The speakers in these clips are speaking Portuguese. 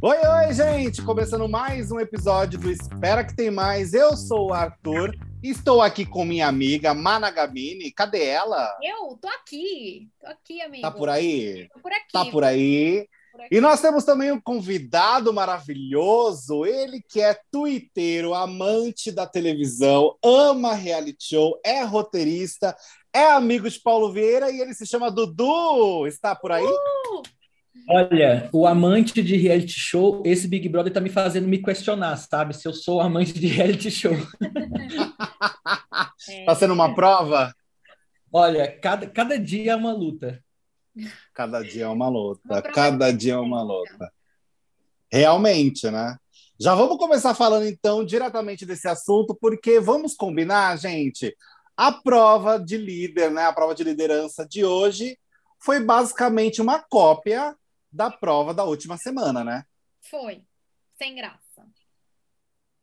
Oi, oi, gente! Começando mais um episódio do Espera que tem mais. Eu sou o Arthur e estou aqui com minha amiga Mana Gamini. Cadê ela? Eu tô aqui, tô aqui, amigo. Tá por aí? Tô por aqui. Tá por aí. por aqui. E nós temos também um convidado maravilhoso, ele que é tuiteiro, amante da televisão, ama reality show, é roteirista, é amigo de Paulo Vieira e ele se chama Dudu. Está por aí? Uh, Olha, o amante de reality show, esse Big Brother tá me fazendo me questionar, sabe? Se eu sou amante de reality show. é, Tá sendo uma prova? Olha, cada, cada dia é uma luta. Cada dia é uma luta, cada dia é uma luta. Realmente, né? Já vamos começar falando então diretamente desse assunto, porque vamos combinar, gente. A prova de líder, né? A prova de liderança de hoje foi basicamente uma cópia da prova da última semana, né? Foi, sem graça.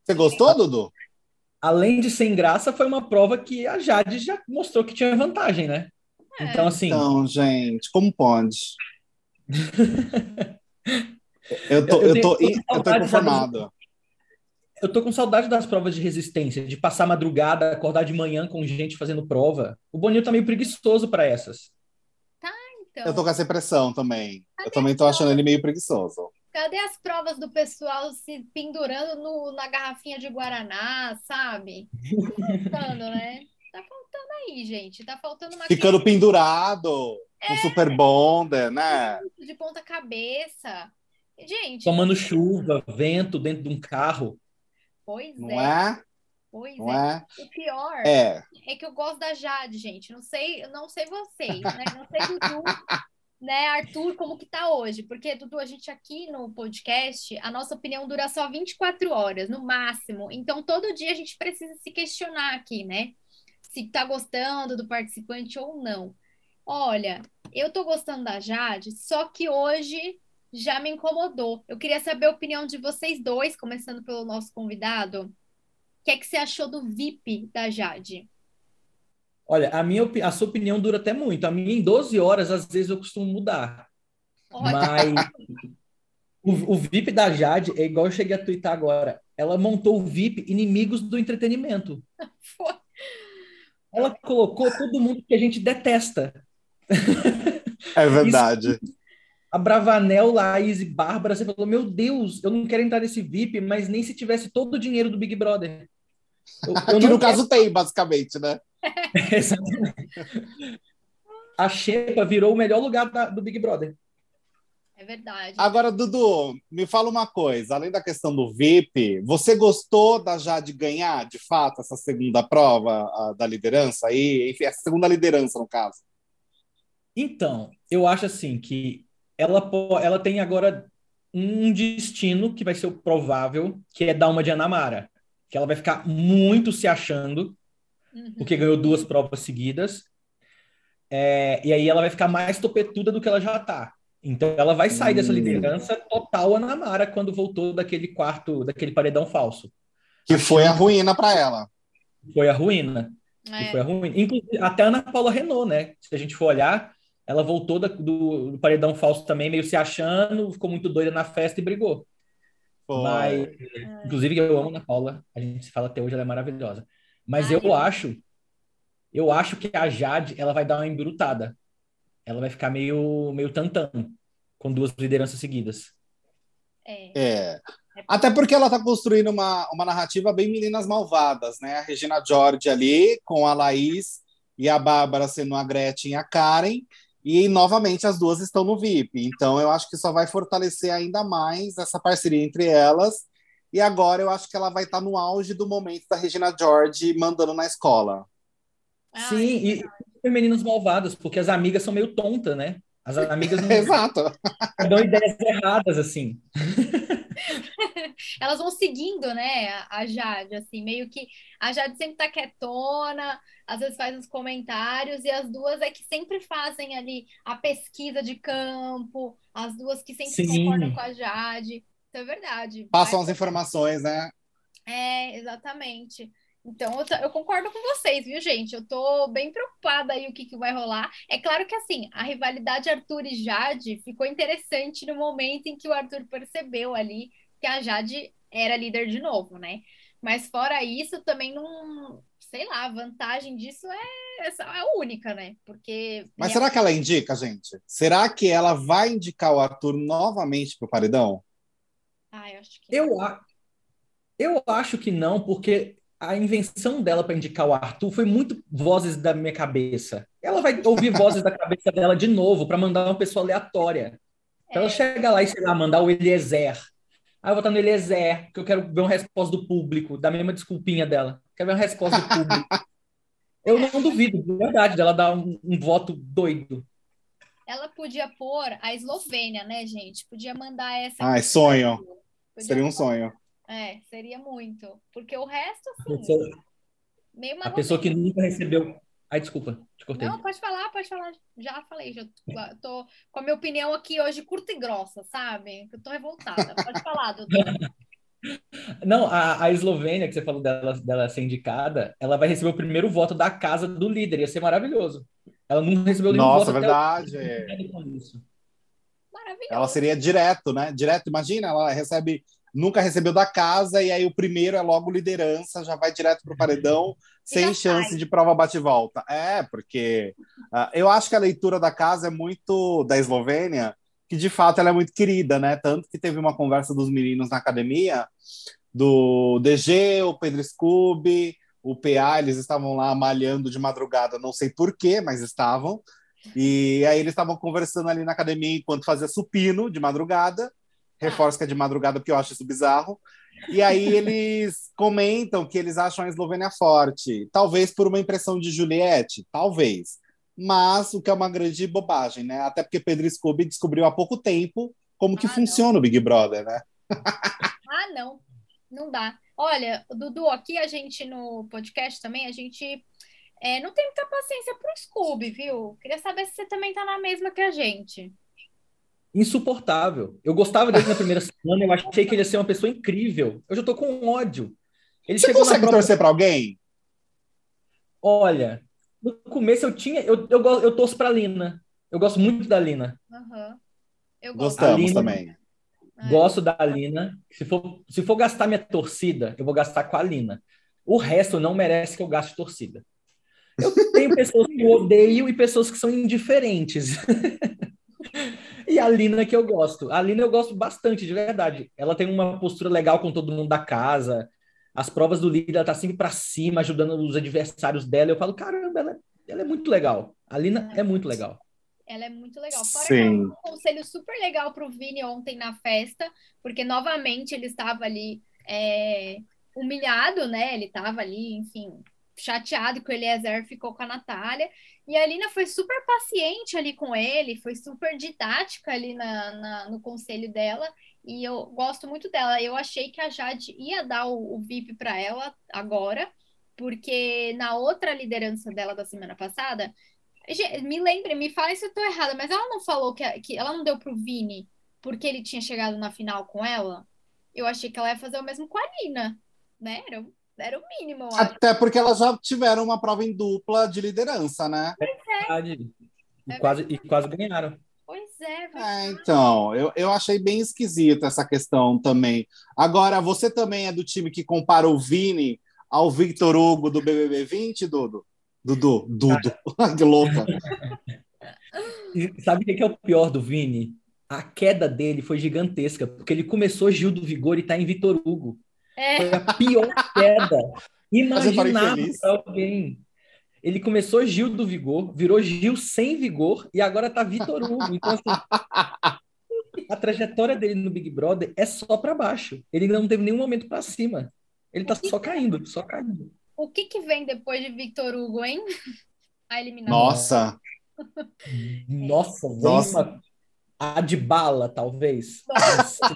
Você gostou, Dudu? Além de sem graça, foi uma prova que a Jade já mostrou que tinha vantagem, né? É. Então, assim, Então, gente, como pode? Eu tô, Eu eu tô, eu tô saudade, inconformado. Eu tô com saudade das provas de resistência, de passar madrugada, acordar de manhã com gente fazendo prova. O Boninho tá meio preguiçoso para essas. Então, Eu tô com essa impressão também. Eu também tô achando ele meio preguiçoso. cadê as provas do pessoal se pendurando no- na garrafinha de Guaraná, sabe? Tá faltando, né? Tá faltando aí, gente. Tá faltando uma Ficando pendurado, É. com super bonder, né? criança de ponta cabeça. Gente, Tomando chuva, vento dentro de um carro. Pois Não é, é? pois Não é. é? O pior É. é que eu gosto da Jade, gente. Não sei, eu não sei vocês, né? Não sei Dudu, né, Arthur, como que tá hoje? Porque, Dudu, a gente aqui no podcast, a nossa opinião dura só 24 horas, no máximo. Então, todo dia a gente precisa se questionar aqui, né? Se tá gostando do participante ou não. Olha, eu tô gostando da Jade, só que hoje já me incomodou. Eu queria saber a opinião de vocês dois, começando pelo nosso convidado. O que é que você achou do VIP da Jade? Olha, a minha, opi- a sua opinião dura até muito. A minha, em 12 horas, às vezes eu costumo mudar. Olha, Mas o, o VIP da Jade é igual eu cheguei a twittar agora. Ela montou o VIP inimigos do entretenimento. foi. Ela colocou todo mundo que a gente detesta. É verdade. A Bravanel, Laís e Bárbara, você falou: Meu Deus, eu não quero entrar nesse VIP, mas nem se tivesse todo o dinheiro do Big Brother. Eu, eu que no caso tem, basicamente, né? quero- Exatamente. A Xepa virou o melhor lugar da- do Big Brother. É verdade. Agora, Dudu, me fala uma coisa. Além da questão do VIP, você gostou da Jade ganhar, de fato, essa segunda prova a, da liderança aí? Enfim, essa segunda liderança, no caso. Então, eu acho assim que ela, ela tem agora um destino que vai ser o provável, que é dar uma de Anamara. Que ela vai ficar muito se achando, Uhum. porque ganhou duas provas seguidas. É, e aí ela vai ficar mais topetuda do que ela já tá. Então ela vai sair dessa Hum. liderança total Anamara quando voltou daquele quarto, daquele paredão falso. Que foi a ruína para ela. Foi a ruína. que É. foi a ruína. Inclusive, até a Ana Paula Renault, né? Se a gente for olhar, ela voltou da- do, do paredão falso também, meio se achando, ficou muito doida na festa e brigou. Foi. Mas, inclusive, eu amo a Ana Paula, a gente se fala até hoje, ela é maravilhosa. Mas Ai, eu acho, eu acho que a Jade, ela vai dar uma embrutada. Ela vai ficar meio, meio tantã, com duas lideranças seguidas. É. É. Até porque ela está construindo uma, uma narrativa bem meninas malvadas, né? A Regina George ali, com a Laís e a Bárbara sendo a Gretchen e a Karen, e novamente as duas estão no VIP. Então eu acho que só vai fortalecer ainda mais essa parceria entre elas. E agora eu acho que ela vai estar no auge do momento da Regina George mandando na escola. Ah, Sim, e super meninas malvadas, porque as amigas são meio tontas, né? As amigas não Exato. dão ideias erradas, assim. Elas vão seguindo, né, a- Jade, assim, meio que a Jade sempre tá quietona, às vezes faz os comentários, e as duas é que sempre fazem ali a pesquisa de campo, as duas que sempre Sim. concordam com a Jade. Isso é verdade. Passam Vai- as informações, né? É, exatamente. Então, eu, eu, concordo com vocês, viu, gente? Eu tô bem preocupada aí o que, que vai rolar. É claro que, assim, a rivalidade Arthur e Jade ficou interessante no momento em que o Arthur percebeu ali que a Jade era líder de novo, né? Mas fora isso, também não. Sei lá, a vantagem disso é, é única, né? Porque. Mas será que ela indica, gente? Será que ela vai indicar o Arthur novamente pro paredão? Ah, eu acho que. Eu, eu acho que não, porque a invenção dela para indicar o Arthur foi muito vozes da minha cabeça. Ela vai ouvir vozes da cabeça dela de novo para mandar uma pessoa aleatória. É. Ela chega lá e, sei lá, mandar o Eliezer. Aí eu vou estar no Eliezer, que eu quero ver uma resposta do público, da mesma desculpinha dela. Quero ver uma resposta do público. eu não duvido, de verdade, dela dar um, um voto doido. Ela podia pôr a Eslovênia, né, gente? Podia mandar essa. Ai, sonho. Seria um sonho. É, seria muito. Porque o resto, assim, pessoa, meio A pessoa que nunca recebeu. Ai, desculpa, te cortei. Não, pode falar, pode falar. Já falei, já tô com a minha opinião aqui hoje curta e grossa, sabe? Eu tô revoltada. Pode falar, doutor. Não, a, a Eslovênia, que você falou dela, dela ser indicada, ela vai receber o primeiro voto da casa do líder. Ia ser maravilhoso. Ela não recebeu nenhum Nossa, voto. Nossa, verdade. Maravilhoso. Ela seria direto, né? Direto, imagina, ela recebe nunca recebeu da casa, e aí o primeiro é logo liderança, já vai direto para o paredão, sem chance sai. de prova bate-volta. É, porque uh, eu acho que a leitura da casa é muito da Eslovênia, que de fato ela é muito querida, né? Tanto que teve uma conversa dos meninos na academia, do DG, o Pedro Scooby, o PA, eles estavam lá malhando de madrugada, não sei porquê, mas estavam. E aí eles estavam conversando ali na academia enquanto fazia supino de madrugada reforço que é de madrugada, porque eu acho isso bizarro. E aí eles comentam que eles acham a Eslovênia forte. Talvez por uma impressão de Juliette, talvez. Mas o que é uma grande bobagem, né? Até porque Pedro Scooby descobriu há pouco tempo como que ah, funciona não. o Big Brother, né? ah, não. Não dá. Olha, Dudu, aqui a gente no podcast também, a gente é, não tem muita paciência pro Scooby, viu? Queria saber se você também tá na mesma que a gente insuportável. Eu gostava dele na primeira semana, eu achei que ele ia ser uma pessoa incrível. Eu já tô com ódio. Ele Você consegue prova... torcer para alguém? Olha, no começo eu tinha. Eu, eu, eu torço pra Lina. Eu gosto muito da Lina. Uhum. Eu gosto. Gostamos Lina, também. Gosto da Lina. Se for, se for gastar minha torcida, eu vou gastar com a Lina. O resto não merece que eu gaste torcida. Eu tenho pessoas que eu odeio e pessoas que são indiferentes. E a Lina que eu gosto. A Lina eu gosto bastante, de verdade. Ela tem uma postura legal com todo mundo da casa. As provas do líder, ela tá sempre para cima, ajudando os adversários dela. Eu falo, caramba, ela, ela é muito legal. A Lina é muito legal. Ela é muito legal. Fora Sim. um conselho super legal pro Vini ontem na festa, porque novamente ele estava ali é, humilhado, né? Ele estava ali, enfim, chateado que o Eliezer ficou com a Natália. E a Lina foi super paciente ali com ele, foi super didática ali na, na, no conselho dela. E eu gosto muito dela. Eu achei que a Jade ia dar o, o VIP para ela agora, porque na outra liderança dela da semana passada, me lembre, me fale se eu tô errada, mas ela não falou que, que ela não deu pro Vini porque ele tinha chegado na final com ela? Eu achei que ela ia fazer o mesmo com a Lina, né? Era era o mínimo. Até porque elas já tiveram uma prova em dupla de liderança, né? Pois é. E, é quase, e quase ganharam. Pois é, é, então, eu, eu achei bem esquisita essa questão também. Agora, você também é do time que compara o Vini ao Victor Hugo do BBB 20, Dudu? Dudu, Dudu, que louca. sabe o que é o pior do Vini? A queda dele foi gigantesca, porque ele começou Gil do Vigor e tá em Vitor Hugo. É. Foi a pior queda. Imaginar alguém. Ele começou Gil do Vigor, virou Gil sem vigor e agora tá Vitor Hugo. Então, assim, a trajetória dele no Big Brother é só para baixo. Ele não teve nenhum momento para cima. Ele tá só caindo, só caindo. O que que vem depois de Victor Hugo, hein? A eliminação. Nossa! Nossa, Nossa. Uma... A de bala, talvez. Nossa.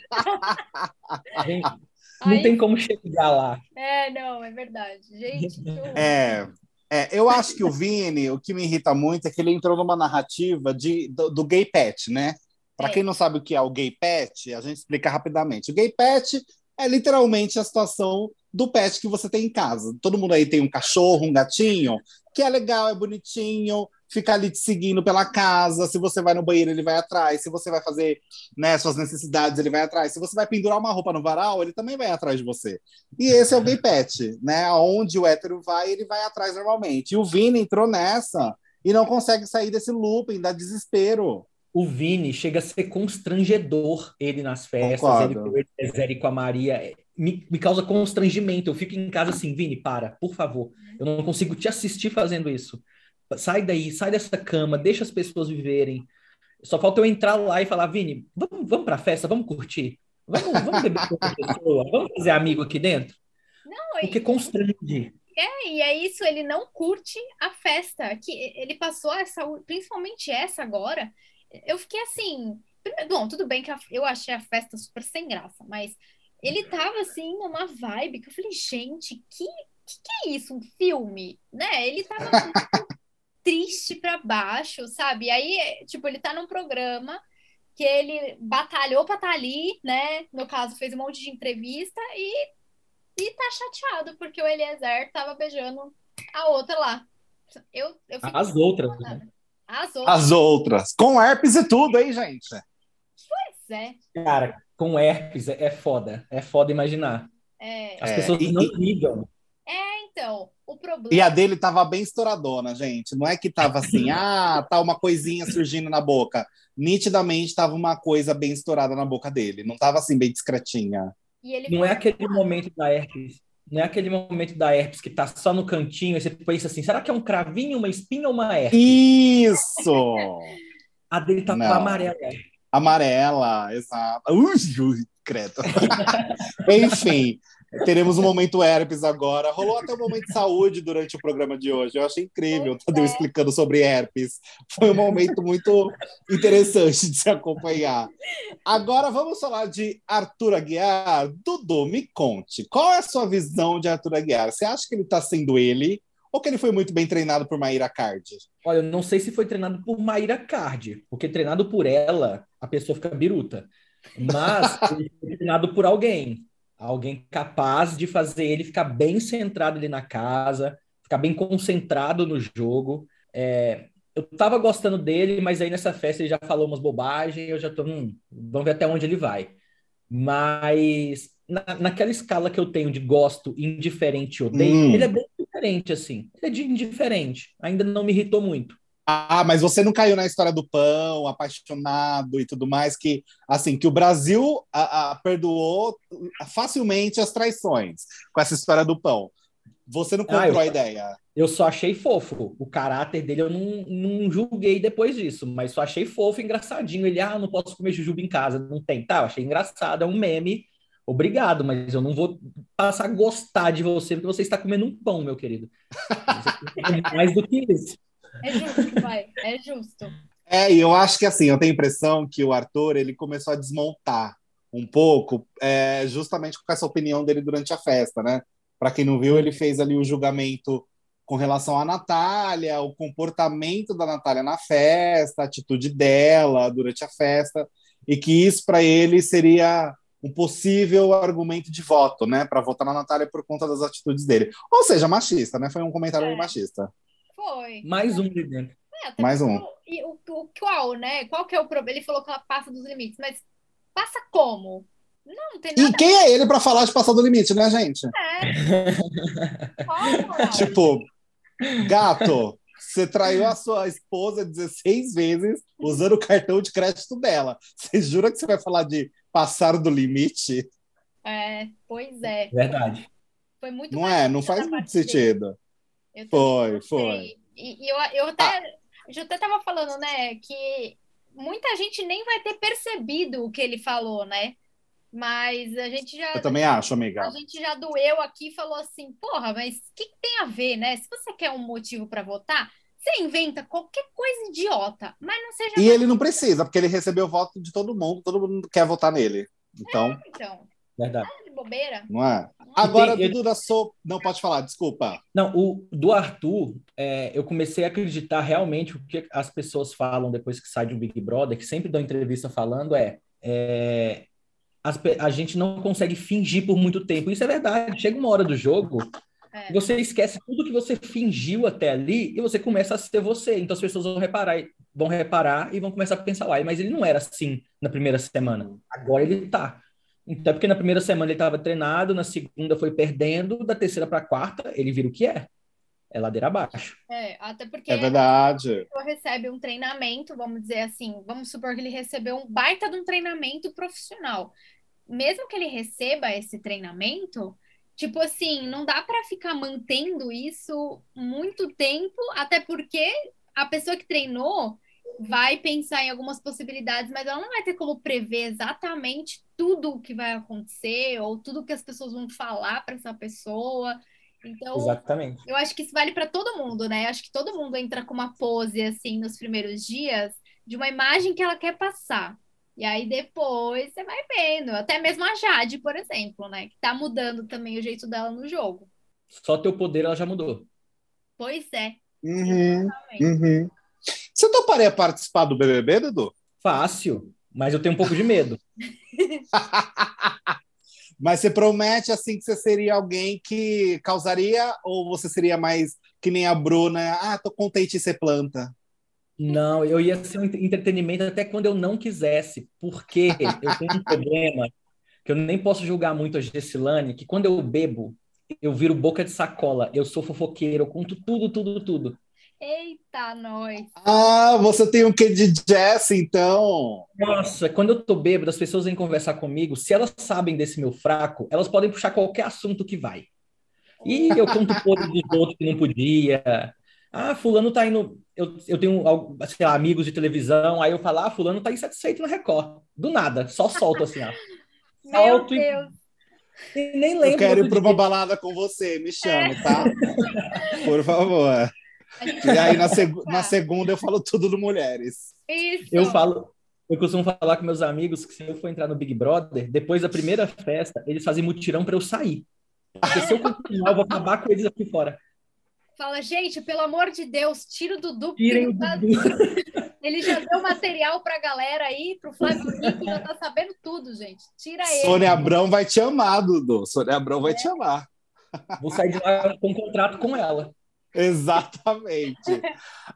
Vem, não Aí... tem como chegar lá. É, não, é verdade. Gente, é, é, eu acho que o Vini, o que me irrita muito é que ele entrou numa narrativa de, do, do gay pet, né? Para é. quem não sabe o que é o gay pet, a gente explica rapidamente. O gay pet é literalmente a situação do pet que você tem em casa. Todo mundo aí tem um cachorro, um gatinho, que é legal, é bonitinho, fica ali te seguindo pela casa. Se você vai no banheiro, ele vai atrás. Se você vai fazer né, suas necessidades, ele vai atrás. Se você vai pendurar uma roupa no varal, ele também vai atrás de você. E esse é o gay pet, né? Aonde o hétero vai, ele vai atrás normalmente. E o Vini entrou nessa e não consegue sair desse looping, dá desespero. O Vini chega a ser constrangedor, ele nas festas, Concordo. ele com com a Maria. Me, me causa constrangimento. Eu fico em casa assim, Vini, para, por favor. Eu não consigo te assistir fazendo isso. Sai daí, sai dessa cama, deixa as pessoas viverem. Só falta eu entrar lá e falar, Vini, vamos, vamos pra festa, vamos curtir. Vamos, vamos beber com a pessoa, vamos fazer amigo aqui dentro. Não, Porque constrange. É, e é isso, ele não curte a festa. Que ele passou essa, principalmente essa agora. Eu fiquei assim. Bom, tudo bem que eu achei a festa super sem graça, mas ele tava assim numa vibe que eu falei, gente, que que, que é isso? Um filme? Né? Ele tava muito triste para baixo, sabe? Aí, tipo, ele tá num programa que ele batalhou pra estar tá ali, né? No caso, fez um monte de entrevista e e tá chateado porque o Eliezer tava beijando a outra lá. Eu, eu As outras. Né? As outras. As outras. Com herpes e tudo, hein, gente? Pois é. Cara, com herpes é, foda. É foda imaginar. É. As pessoas é, não e, ligam. Então, o problema. E a dele tava bem estouradona, gente. Não é que tava assim, ah, tá uma coisinha surgindo na boca. Nitidamente tava uma coisa bem estourada na boca dele. Não tava assim, bem discretinha não é aquele momento da herpes. Não é aquele momento da herpes que tá só no cantinho e você pensa assim: será que é um cravinho, uma espinha ou uma herpes? Isso! A dele tá não. amarela. Amarela, exato. Ui, credo. Enfim, Teremos um momento herpes agora. Rolou até um momento de saúde durante o programa de hoje. Eu achei incrível o Tadeu é. explicando sobre herpes. Foi um momento muito interessante de se acompanhar. Agora vamos falar de Arthur Aguiar. Dudu, me conte, qual é a sua visão de Arthur Aguiar? Você acha que ele está sendo ele ou que ele foi muito bem treinado por Maíra Card? Olha, eu não sei se foi treinado por Maíra Card, porque treinado por ela, a pessoa fica biruta. Mas ele foi treinado por alguém alguém capaz de fazer ele ficar bem centrado ali na casa, ficar bem concentrado no jogo. É, eu tava gostando dele, mas aí nessa festa ele já falou umas bobagens, eu já tô, hum, vamos ver até onde ele vai. Mas na, naquela escala que eu tenho de gosto, indiferente, odeio, hum. ele é bem diferente, assim. Ele é de indiferente. Ainda não me irritou muito. Ah, mas você não caiu na história do pão, apaixonado e tudo mais, que assim que o Brasil a, a, perdoou facilmente as traições com essa história do pão. Você não comprou ah, eu, a ideia? Eu só achei fofo. O caráter dele eu não, não julguei depois disso, mas só achei fofo, engraçadinho. Ele, ah, não posso comer jujuba em casa, não tem. Tá, eu achei engraçado, é um meme. Obrigado, mas eu não vou passar a gostar de você porque você está comendo um pão, meu querido. mais do que isso. É justo, vai. É justo. É, e eu acho que assim, eu tenho a impressão que o Arthur ele começou a desmontar um pouco, é, justamente com essa opinião dele durante a festa, né? Para quem não viu, ele fez ali o julgamento com relação à Natália, o comportamento da Natália na festa, a atitude dela durante a festa, e que isso para ele seria um possível argumento de voto, né, para votar na Natália por conta das atitudes dele. Ou seja, machista, né? Foi um comentário é. machista. Foi. Mais um dentro. É, Mais um. E o, o, qual, né? Qual que é o problema? Ele falou que ela passa dos limites, mas passa como? Não, não tem nada. E quem é ele para falar de passar do limite, né, gente? É. tipo, gato, você traiu a sua esposa 16 vezes usando o cartão de crédito dela. Você jura que você vai falar de passar do limite? É, pois é. Verdade. Foi muito Não é, não faz muito sentido. Foi, foi. E, e, eu, eu até, ah. eu até tava falando, né, que muita gente nem vai ter percebido o que ele falou, né? Mas a gente já. Eu também acho, amiga. A gente já doeu aqui e falou assim: porra, mas o que, que, tem a ver, né? Se você quer um motivo para votar, você inventa qualquer coisa idiota, mas não seja. E ele não precisa, porque ele recebeu o voto de todo mundo, todo mundo quer votar nele. Então. É, então. Verdade. de bobeira. Não é? Agora, tem, Dudu da So... Não, pode falar, desculpa. Não, o do Arthur, é, eu comecei a acreditar realmente o que as pessoas falam depois que sai de um Big Brother, que sempre dão entrevista falando, é, é as, a gente não consegue fingir por muito tempo. Isso é verdade. Chega uma hora do jogo, é. você esquece tudo que você fingiu até ali e você começa a ser você. Então as pessoas vão reparar, vão reparar e vão começar a pensar, uai, mas ele não era assim na primeira semana. Agora ele tá. Então, é porque na primeira semana ele estava treinado, na segunda foi perdendo, da terceira para a quarta ele vira o que é. É ladeira abaixo. É, até porque é verdade. A recebe um treinamento, vamos dizer assim, vamos supor que ele recebeu um baita de um treinamento profissional. Mesmo que ele receba esse treinamento, tipo assim, não dá para ficar mantendo isso muito tempo, até porque a pessoa que treinou vai pensar em algumas possibilidades, mas ela não vai ter como prever exatamente tudo o que vai acontecer ou tudo que as pessoas vão falar para essa pessoa. Então, Exatamente. eu acho que isso vale para todo mundo, né? Acho que todo mundo entra com uma pose assim nos primeiros dias de uma imagem que ela quer passar. E aí depois você vai vendo, até mesmo a Jade, por exemplo, né, que tá mudando também o jeito dela no jogo. Só teu poder ela já mudou. Pois é. Uhum, uhum. Você toparia participar do BBB, Dudu? Fácil, mas eu tenho um pouco de medo. mas você promete assim que você seria alguém que causaria ou você seria mais que nem a Bruna? Ah, tô contente de ser planta. Não, eu ia ser um entretenimento até quando eu não quisesse, porque eu tenho um problema que eu nem posso julgar muito a Gessilane, que quando eu bebo, eu viro boca de sacola, eu sou fofoqueiro, eu conto tudo, tudo, tudo. Eita, nós! Ah, você tem um quê de jazz, então? Nossa, quando eu tô bêbado, as pessoas vêm conversar comigo, se elas sabem desse meu fraco, elas podem puxar qualquer assunto que vai. E eu conto podre dos outros que não podia. Ah, fulano tá indo... Eu, eu tenho sei lá, amigos de televisão, aí eu falo, ah, fulano tá insatisfeito na Record. Do nada, só solto assim, ó. Solto meu Deus! E... e nem lembro. Eu quero ir para uma balada com você, me chame, é. tá? Por favor. E aí na, seg na segunda eu falo tudo do mulheres. Isso. Eu falo, eu costumo falar com meus amigos que se eu for entrar no Big Brother, depois da primeira festa, eles fazem mutirão para eu sair. Porque se eu continuar, eu vou acabar com eles aqui fora. Fala, gente, pelo amor de Deus, tira o Dudu. Tirem o Dudu. Ele já deu material pra galera aí, pro Flávio Henrique, já tá sabendo tudo, gente. Tira ele. Sônia Abrão vai te amar, Dudu. Sônia Abrão vai é. te amar. Vou sair de lá com um contrato com ela. Exatamente.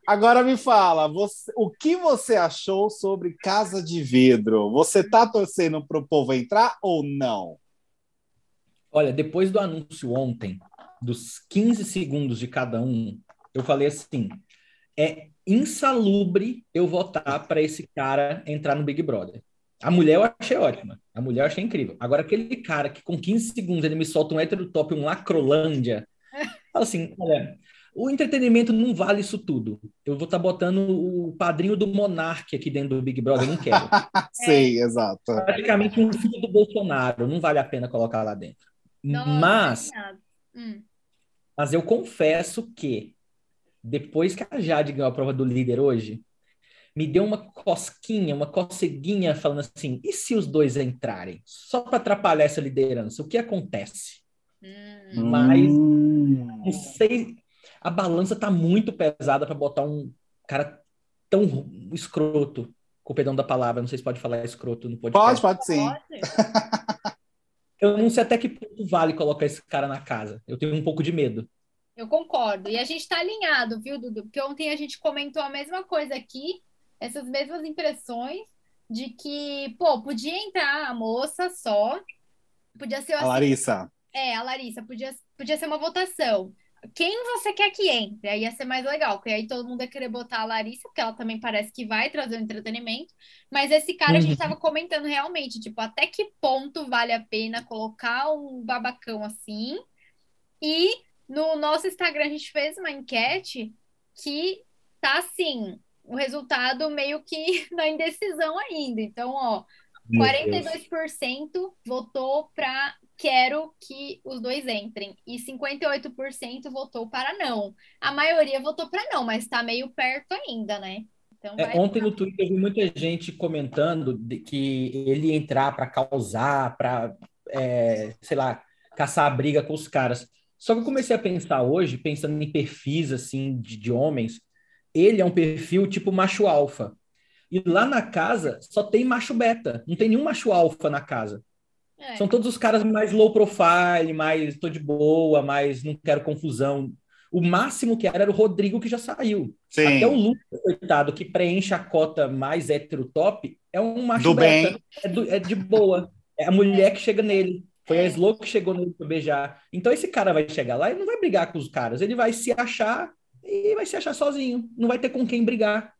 Agora me fala, você, o que você achou sobre Casa de Vidro? Você tá torcendo para o povo entrar ou não? Olha, depois do anúncio ontem, dos 15 segundos de cada um, eu falei assim: é insalubre eu votar para esse cara entrar no Big Brother. A mulher eu achei ótima. A mulher eu achei incrível. Agora, aquele cara que com 15 segundos ele me solta um hétero top, um lacrolândia. Fala assim: olha, o entretenimento não vale isso tudo. Eu vou estar tá botando o padrinho do Monark aqui dentro do Big Brother, eu não quero. Sei, é. exato. Praticamente um filho do Bolsonaro, não vale a pena colocar lá dentro. Nossa, mas, hum. mas eu confesso que depois que a Jade ganhou a prova do líder hoje, me deu uma cosquinha, uma coceguinha falando assim: e se os dois entrarem? Só para atrapalhar essa liderança, o que acontece? Hum. Mas não sei, a balança tá muito pesada para botar um cara tão escroto, com o perdão da palavra, não sei se pode falar escroto no podcast. Pode, pode sim. Eu não sei até que ponto vale colocar esse cara na casa. Eu tenho um pouco de medo. Eu concordo. E a gente está alinhado, viu, Dudu? Porque ontem a gente comentou a mesma coisa aqui, essas mesmas impressões de que, pô, podia entrar a moça só, podia ser a assim, Larissa. É, a Larissa, podia, podia ser uma votação quem você quer que entre? Aí ia ser mais legal, porque aí todo mundo ia querer botar a Larissa, porque ela também parece que vai trazer um entretenimento. Mas esse cara, uhum. a gente estava uhum. comentando realmente, tipo, até que ponto vale a pena colocar um babacão assim? E no nosso Instagram a gente fez uma enquete que tá assim, o resultado meio que na indecisão ainda. Então, ó, 42% votou para quero que os dois entrem. E 58% votou para não. A maioria votou para não, mas está meio perto ainda, né? Então, é, ontem no Twitter eu vi muita gente comentando que ele ia entrar para causar, para, é, sei lá, caçar briga com os caras. Só que eu comecei a pensar hoje, pensando em perfis assim de, de homens, ele é um perfil tipo macho alfa. E lá na casa só tem macho beta, não tem nenhum macho alfa na casa. É. São todos os caras mais low profile, mais tô de boa, mais não quero confusão. O máximo que era era o Rodrigo, que já saiu. Sim. Até o Lucas, coitado, que preenche a cota mais hétero top, é um macho do bem. É, do, é, de boa. É a mulher que chega nele. Foi a Slow que chegou nele pra beijar. Então esse cara vai chegar lá e não vai brigar com os caras. Ele vai se achar e vai se achar sozinho. Não vai ter com quem brigar.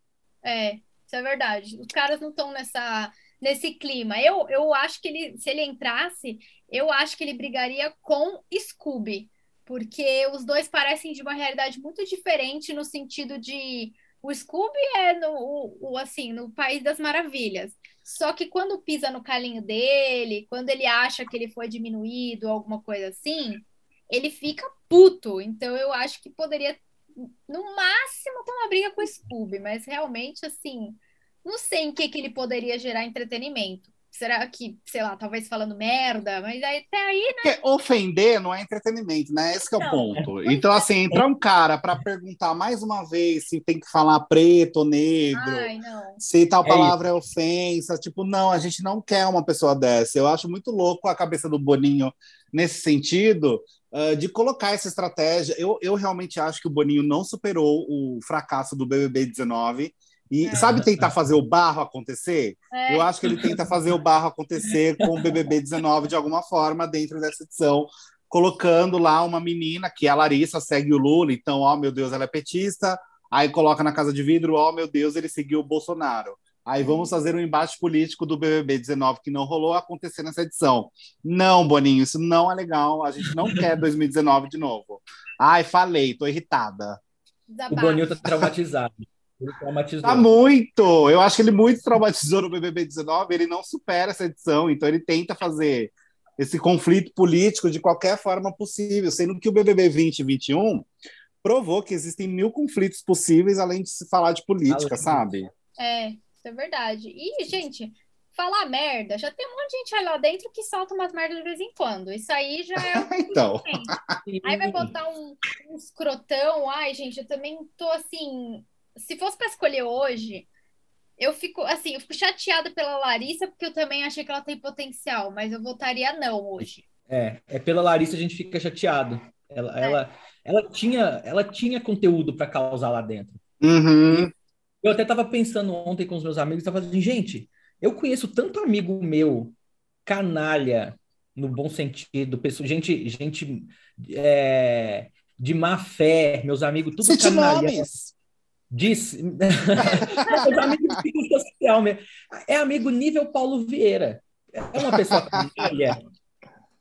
É, isso é verdade. Os caras não estão nessa nesse clima. Eu, eu acho que ele, se ele entrasse, eu acho que ele brigaria com Scooby, porque os dois parecem de uma realidade muito diferente no sentido de o Scooby é no o, o, assim no país das maravilhas. Só que quando pisa no calinho dele, quando ele acha que ele foi diminuído, alguma coisa assim, ele fica puto. Então eu acho que poderia no máximo ter uma briga com o Scooby, mas realmente assim, não sei em que, que ele poderia gerar entretenimento. Será que, sei lá, talvez falando merda, mas aí, até aí, né? Porque ofender não é entretenimento, né? Esse é o ponto. Então, assim, entrar um cara para perguntar mais uma vez se tem que falar preto ou negro, Ai, se tal é palavra é, é ofensa, tipo, não, a gente não quer uma pessoa dessa. Eu acho muito louco a cabeça do Boninho nesse sentido, uh, de colocar essa estratégia. Eu, eu realmente acho que o Boninho não superou o fracasso do BBB 19 e é. sabe tentar fazer o barro acontecer? É. Eu acho que ele tenta fazer o barro acontecer com o BBB 19 de alguma forma dentro dessa edição, colocando lá uma menina que é a Larissa segue o Lula, então, ó, meu Deus, ela é petista. Aí coloca na casa de vidro, ó, meu Deus, ele seguiu o Bolsonaro. Aí vamos fazer um embate político do BBB 19 que não rolou acontecer nessa edição. Não, Boninho, isso não é legal. A gente não quer 2019 de novo. Ai, falei, tô irritada. O Boninho tá traumatizado. Ele traumatizou. Tá muito! Eu acho que ele muito traumatizou no BBB 19, ele não supera essa edição, então ele tenta fazer esse conflito político de qualquer forma possível, sendo que o BBB 2021 provou que existem mil conflitos possíveis além de se falar de política, além. sabe? É, isso é verdade. E, gente, falar merda, já tem um monte de gente lá dentro que solta umas merdas de vez em quando. Isso aí já é. então. Aí vai botar um, um escrotão. Ai, gente, eu também tô assim se fosse para escolher hoje, eu fico assim, eu fico chateada pela Larissa, porque eu também achei que ela tem potencial, mas eu votaria não hoje. É, é pela Larissa a gente fica chateado. Ela, é. ela, ela tinha, ela tinha conteúdo para causar lá dentro. Uhum. Eu até estava pensando ontem com os meus amigos, estava assim, gente, eu conheço tanto amigo meu, canalha, no bom sentido, pessoa, gente, gente é, de má fé, meus amigos, tudo Cite canalha. Nomes. Disse. É amigo nível Paulo Vieira. É uma pessoa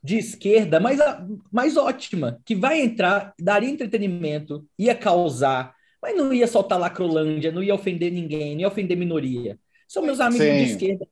de esquerda, mas, mas ótima, que vai entrar, daria entretenimento, ia causar, mas não ia soltar lacrolândia, não ia ofender ninguém, não ia ofender minoria. São meus amigos Sim. de esquerda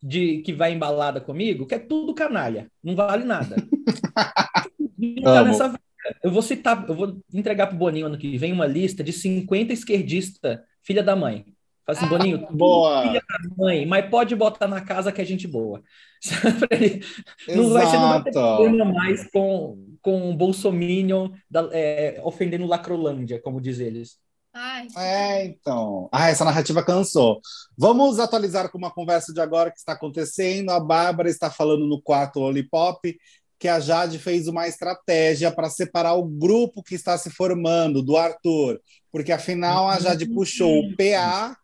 de, que vai embalada comigo, que é tudo canalha, não vale nada. tá nessa eu vou citar, eu vou entregar para o Boninho ano que vem uma lista de 50 esquerdistas, filha da mãe. Fala assim, ah, Boninho, boa. filha da mãe, mas pode botar na casa que é gente boa. não vai, ser não vai ter problema mais com, com o Bolsominion da, é, ofendendo Lacrolândia, como diz eles. Ai, é, então. Ah, essa narrativa cansou. Vamos atualizar com uma conversa de agora que está acontecendo. A Bárbara está falando no quarto Lollipop que a Jade fez uma estratégia para separar o grupo que está se formando do Arthur, porque afinal a Jade puxou o PA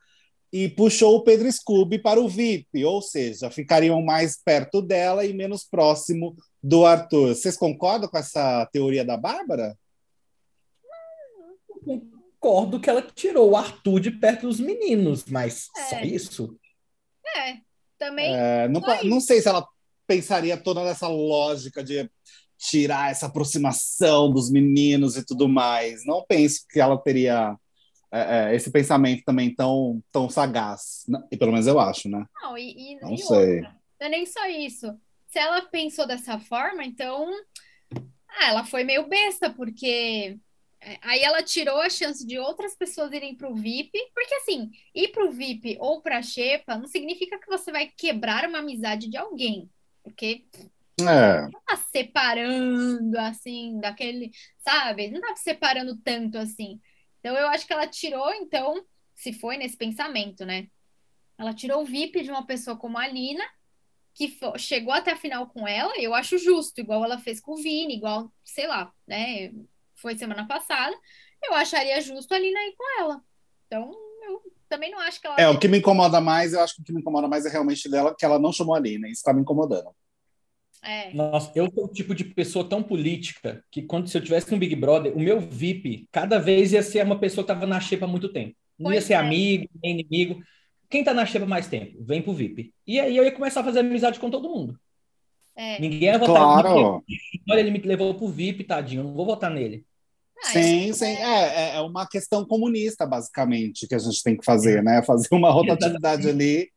e puxou o Pedro Scooby para o VIP, ou seja, ficariam mais perto dela e menos próximo do Arthur. Vocês concordam com essa teoria da Bárbara? Concordo que ela tirou o Arthur de perto dos meninos, mas é. só isso? É, também. É, não, não sei se ela pensaria toda nessa lógica de tirar essa aproximação dos meninos e tudo mais. Não penso que ela teria é, é, esse pensamento também tão, tão sagaz. E pelo menos eu acho, né? Não, e, e, não e sei. Outra, não é nem só isso. Se ela pensou dessa forma, então ah, ela foi meio besta, porque é, aí ela tirou a chance de outras pessoas irem para o VIP, porque assim, ir para o VIP ou para a Xepa não significa que você vai quebrar uma amizade de alguém. Porque é. não tá separando assim, daquele, sabe? Não tá separando tanto assim. Então eu acho que ela tirou, então, se foi nesse pensamento, né? Ela tirou o VIP de uma pessoa como a Lina que chegou até a final com ela, eu acho justo, igual ela fez com o Vini, igual, sei lá, né? Foi semana passada. Eu acharia justo a Lina ir com ela. Então, eu também não acho que ela. É, o que me incomoda mais, eu acho que o que me incomoda mais é realmente dela, que ela não chamou a Lina. Isso tá me incomodando. É. Nossa, eu sou o tipo de pessoa tão política que quando se eu tivesse no Big Brother, o meu VIP cada vez ia ser uma pessoa que estava na xepa há muito tempo. Não Pois ia ser é. amigo, nem inimigo. Quem tá na xepa mais tempo, vem pro VIP. E aí eu ia começar a fazer amizade com todo mundo. É. Ninguém ia votar em mim, Claro. porque, Olha, ele me levou pro VIP, tadinho. Eu não vou votar nele. Ah, Sim, sim. É, é- é uma questão comunista, basicamente, que a gente tem que fazer, né? Fazer uma rotatividade ali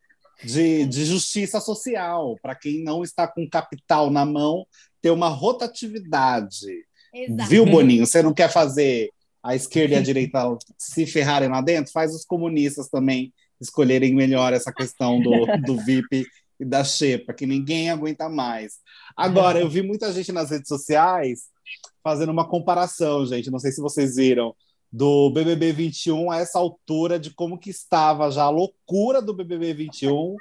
de, de justiça social, para quem não está com capital na mão, ter uma rotatividade. Exato. Viu, Boninho? Você não quer fazer a esquerda e a direita se ferrarem lá dentro? Faz os comunistas também escolherem melhor essa questão do, do VIP e da Xepa, que ninguém aguenta mais. Agora, eu vi muita gente nas redes sociais fazendo uma comparação, gente. Não sei se vocês viram do BBB 21 a essa altura de como que estava já a loucura do BBB 21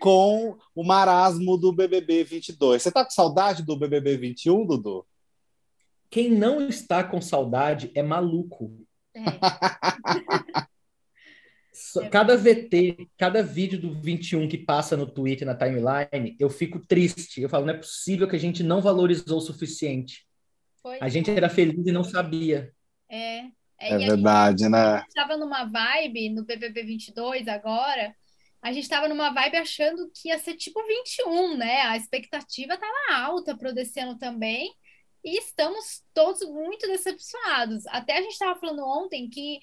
com o marasmo do BBB 22. Você tá com saudade do BBB 21, Dudu? Quem não está com saudade é maluco. É. Só- Cada VT, cada vídeo do 21 que passa no Twitter, na timeline, eu fico triste. Eu falo, não é possível que a gente não valorizou o suficiente. Pois A gente era feliz e não sabia. é. É, É e a gente verdade, né? estava numa vibe no BBB 22 agora. A gente estava numa vibe achando que ia ser tipo 21, né? A expectativa estava alta pro desse ano também. E estamos todos muito decepcionados. Até a gente estava falando ontem que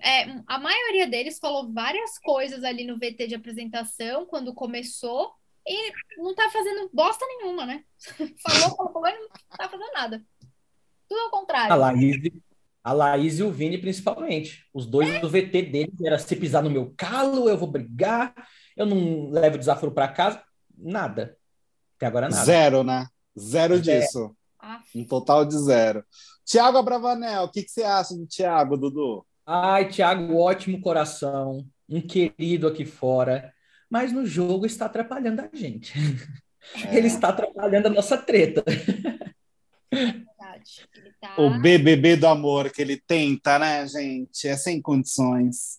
é, a maioria deles falou várias coisas ali no VT de apresentação quando começou e não tá fazendo bosta nenhuma, né? Falou, falou, falou e não tá fazendo nada. Tudo ao contrário. A Laís, a Laís e o Vini, principalmente. Os dois do VT deles era se pisar no meu calo, eu vou brigar, eu não levo desaforo para casa. Nada. Até agora nada. Zero, né? Zero Zero. disso. Ah, Um total de zero. Tiago Abravanel, o que, que você acha do Tiago, Dudu? Ai, Thiago, ótimo coração, um querido aqui fora, mas no jogo está atrapalhando a gente. É. Ele está atrapalhando a nossa treta. verdade. Ele tá. O BBB do amor que ele tenta, né, gente? É sem condições.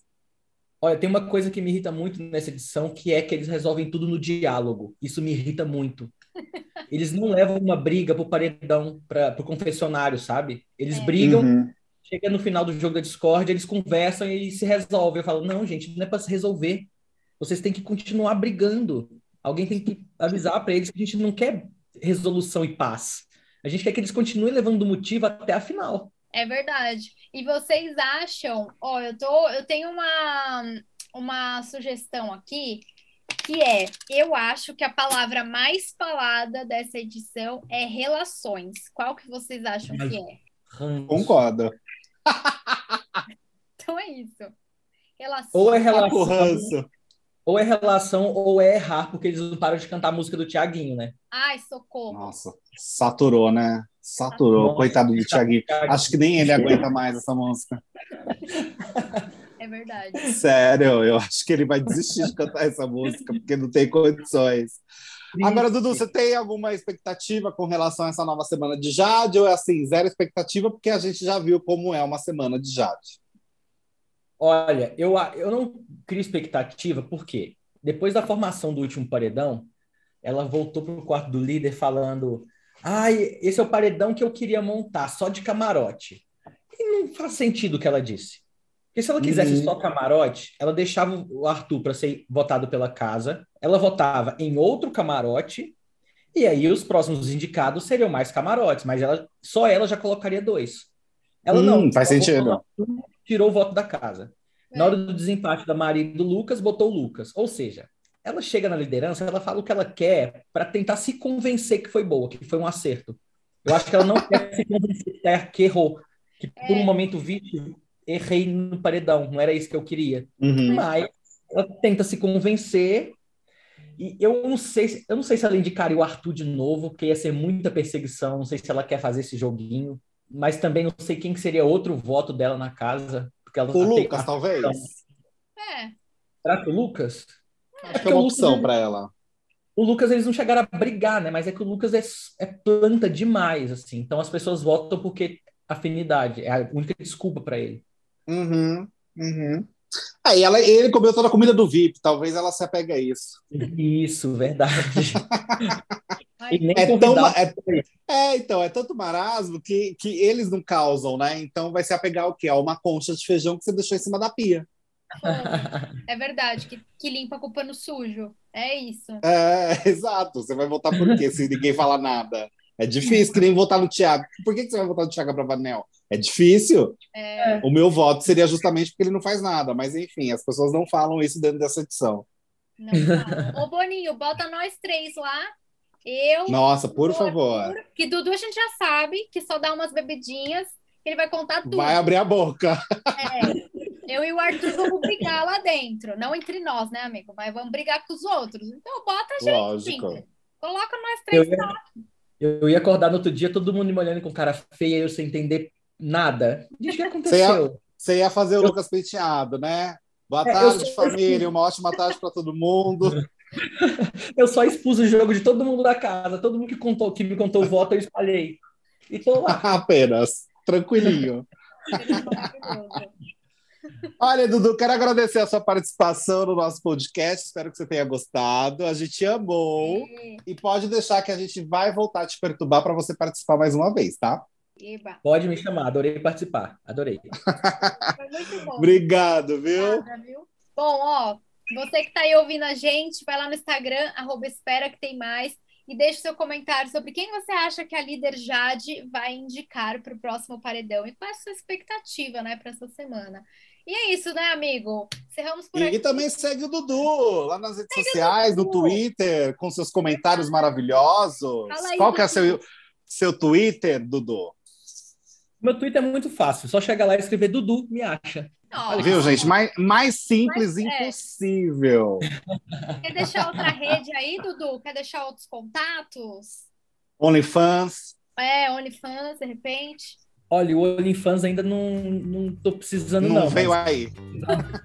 Olha, tem uma coisa que me irrita muito nessa edição, que é que eles resolvem tudo no diálogo. Isso me irrita muito. Eles não levam uma briga pro paredão, para pro confessionário, sabe? Eles É. brigam, Uhum. Chega no final do jogo da Discord, eles conversam e se resolvem. Eu falo, não, gente, não é para se resolver. Vocês têm que continuar brigando. Alguém tem que avisar para eles que a gente não quer resolução e paz. A gente quer que eles continuem levando o motivo até a final. É verdade. E vocês acham, ó, eu tô, eu tenho uma, uma sugestão aqui, que é, eu acho que a palavra mais falada dessa edição é relações. Qual que vocês acham que é? Concordo. Então é isso. Relações. Ou é relação, ou é relação, ou é errar, porque eles não param de cantar a música do Tiaguinho, né? Ai, socorro. Nossa, saturou, né? Saturou, Nossa, coitado do Tiaguinho. Thiaguinho. Acho que nem ele aguenta mais essa música. É verdade. Sério, eu acho que ele vai desistir de cantar essa música, porque não tem condições. Agora, Dudu, você tem alguma expectativa com relação a essa nova semana de Jade? Ou é assim, zero expectativa, porque a gente já viu como é uma semana de Jade? Olha, eu, eu não crio expectativa, porque depois da formação do último paredão, ela voltou para o quarto do líder falando: Ai, esse é o paredão que eu queria montar, só de camarote. E não faz sentido o que ela disse. Porque se ela quisesse Uhum. só camarote, ela deixava o Arthur para ser votado pela casa, ela votava em outro camarote, e aí os próximos indicados seriam mais camarotes, mas ela, só ela já colocaria dois. Ela Hum, não. faz ela sentido. Arthur, tirou o voto da casa. Na hora do desempate da Maria e do Lucas, botou o Lucas. Ou seja, ela chega na liderança, ela fala o que ela quer para tentar se convencer que foi boa, que foi um acerto. Eu acho que ela não quer se convencer que é- que errou, que por um É. momento vítima errei no paredão, não era isso que eu queria. Uhum. Mas ela tenta se convencer. E eu não sei, se- eu não sei se ela indicaria o Arthur de novo, porque ia ser muita perseguição. Não sei se ela quer fazer esse joguinho. Mas também não sei quem que seria outro voto dela na casa. Porque ela O Lucas, talvez? É, Será que o Lucas? Acho que é uma opção para ela. o Lucas eles não chegaram a brigar, né? Mas é que o Lucas é, é planta demais, assim. Então as pessoas votam porque afinidade é a única desculpa para ele. Uhum, uhum. Aí ela, ele comeu toda a comida do VIP, talvez ela se apegue a isso. Isso, verdade. é, tão, é, é, então, é tanto marasmo que, que eles não causam, né? Então vai se apegar ao quê? A uma concha de feijão que você deixou em cima da pia. É verdade, que, que limpa com pano sujo. É isso. É, exato. Você vai votar por quê se ninguém fala nada? É difícil, que nem votar no Thiago. Por que, que você vai votar no Thiago Bravanel? É difícil. É. O meu voto seria justamente porque ele não faz nada, mas enfim, as pessoas não falam isso dentro dessa edição. Não Ô, Boninho, bota nós três lá. Eu. Nossa, por favor. Que Dudu a gente já sabe que só dá umas bebidinhas, ele vai contar tudo. Vai abrir a boca. É. Eu e o Arthur vamos brigar lá dentro. Não entre nós, né, amigo? Mas vamos brigar com os outros. Então bota a gente. Lógico. Coloca nós três eu ia, eu ia acordar no outro dia, todo mundo me olhando com cara feia, eu sem entender nada. Diz o que aconteceu. Você ia, você ia fazer o eu... Lucas penteado, né? Boa é, tarde, sou... família. Uma ótima tarde para todo mundo. eu só expus o jogo de todo mundo da casa. Todo mundo que contou, que me contou o voto, eu espalhei. E tô lá. Apenas. Tranquilinho. Olha, Dudu, quero agradecer a sua participação no nosso podcast. Espero que você tenha gostado. A gente amou. E pode deixar que a gente vai voltar a te perturbar para você participar mais uma vez, tá? Eba. Pode me chamar, adorei participar. Adorei. Foi muito bom. Obrigado, viu? Nada, viu? Bom, ó, você que está aí ouvindo a gente, vai lá no Instagram, arroba espera que tem mais, e deixe seu comentário sobre quem você acha que a líder Jade vai indicar para o próximo paredão e qual é a sua expectativa, né, para essa semana. E é isso, né, amigo? Cerramos por e, aqui. E também segue o Dudu lá nas redes segue sociais, no Twitter, com seus comentários maravilhosos. Aí, Qual que é seu, seu Twitter, Dudu? Meu Twitter é muito fácil, só chega lá e escrever Dudu, me acha. Oh, Viu, gente? Mais, mais simples Mas, é. impossível. É. Quer deixar outra rede aí, Dudu? Quer deixar outros contatos? OnlyFans. É, OnlyFans, de repente. Olha, o OnlyFans ainda não, não tô precisando, não. Não veio aí.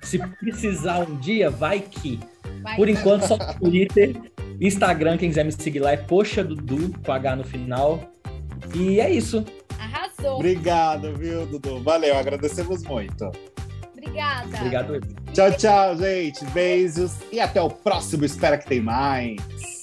Se precisar um dia, vai que. Vai Por que. enquanto, só Twitter, Instagram, quem quiser me seguir lá é Poxa Dudu, com H no final. E é isso. Arrasou. Obrigado, viu, Dudu? Valeu, agradecemos muito. Obrigada. Obrigado. Tchau, tchau, gente. Beijos e até o próximo. Espera que tem mais.